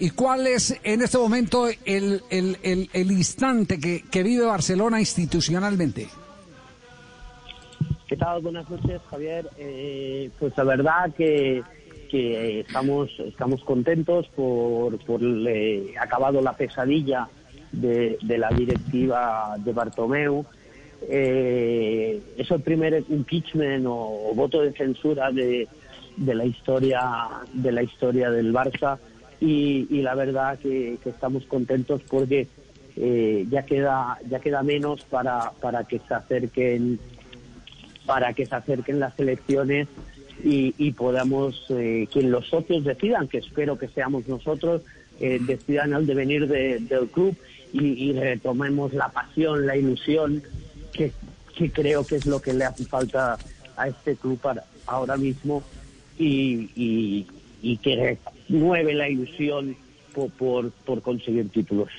¿Y cuál es en este momento el, el, el, instante que, que, vive Barcelona institucionalmente? ¿Qué tal? Buenas noches, Javier. Eh, pues la verdad que, que estamos, estamos contentos por, por eh, acabado la pesadilla de, de, la directiva de Bartomeu. Eh, es el primer impeachment o voto de censura de, de la historia de la historia del Barça y, la verdad que, estamos contentos porque eh, ya queda ya queda menos para, para que se acerquen para que se acerquen las elecciones y, podamos eh, que los socios decidan que espero que seamos nosotros eh, decidan el devenir del club y, retomemos la pasión la ilusión que, que creo que es lo que le hace falta a este club para ahora mismo y, y, que mueve la ilusión por, por, conseguir títulos.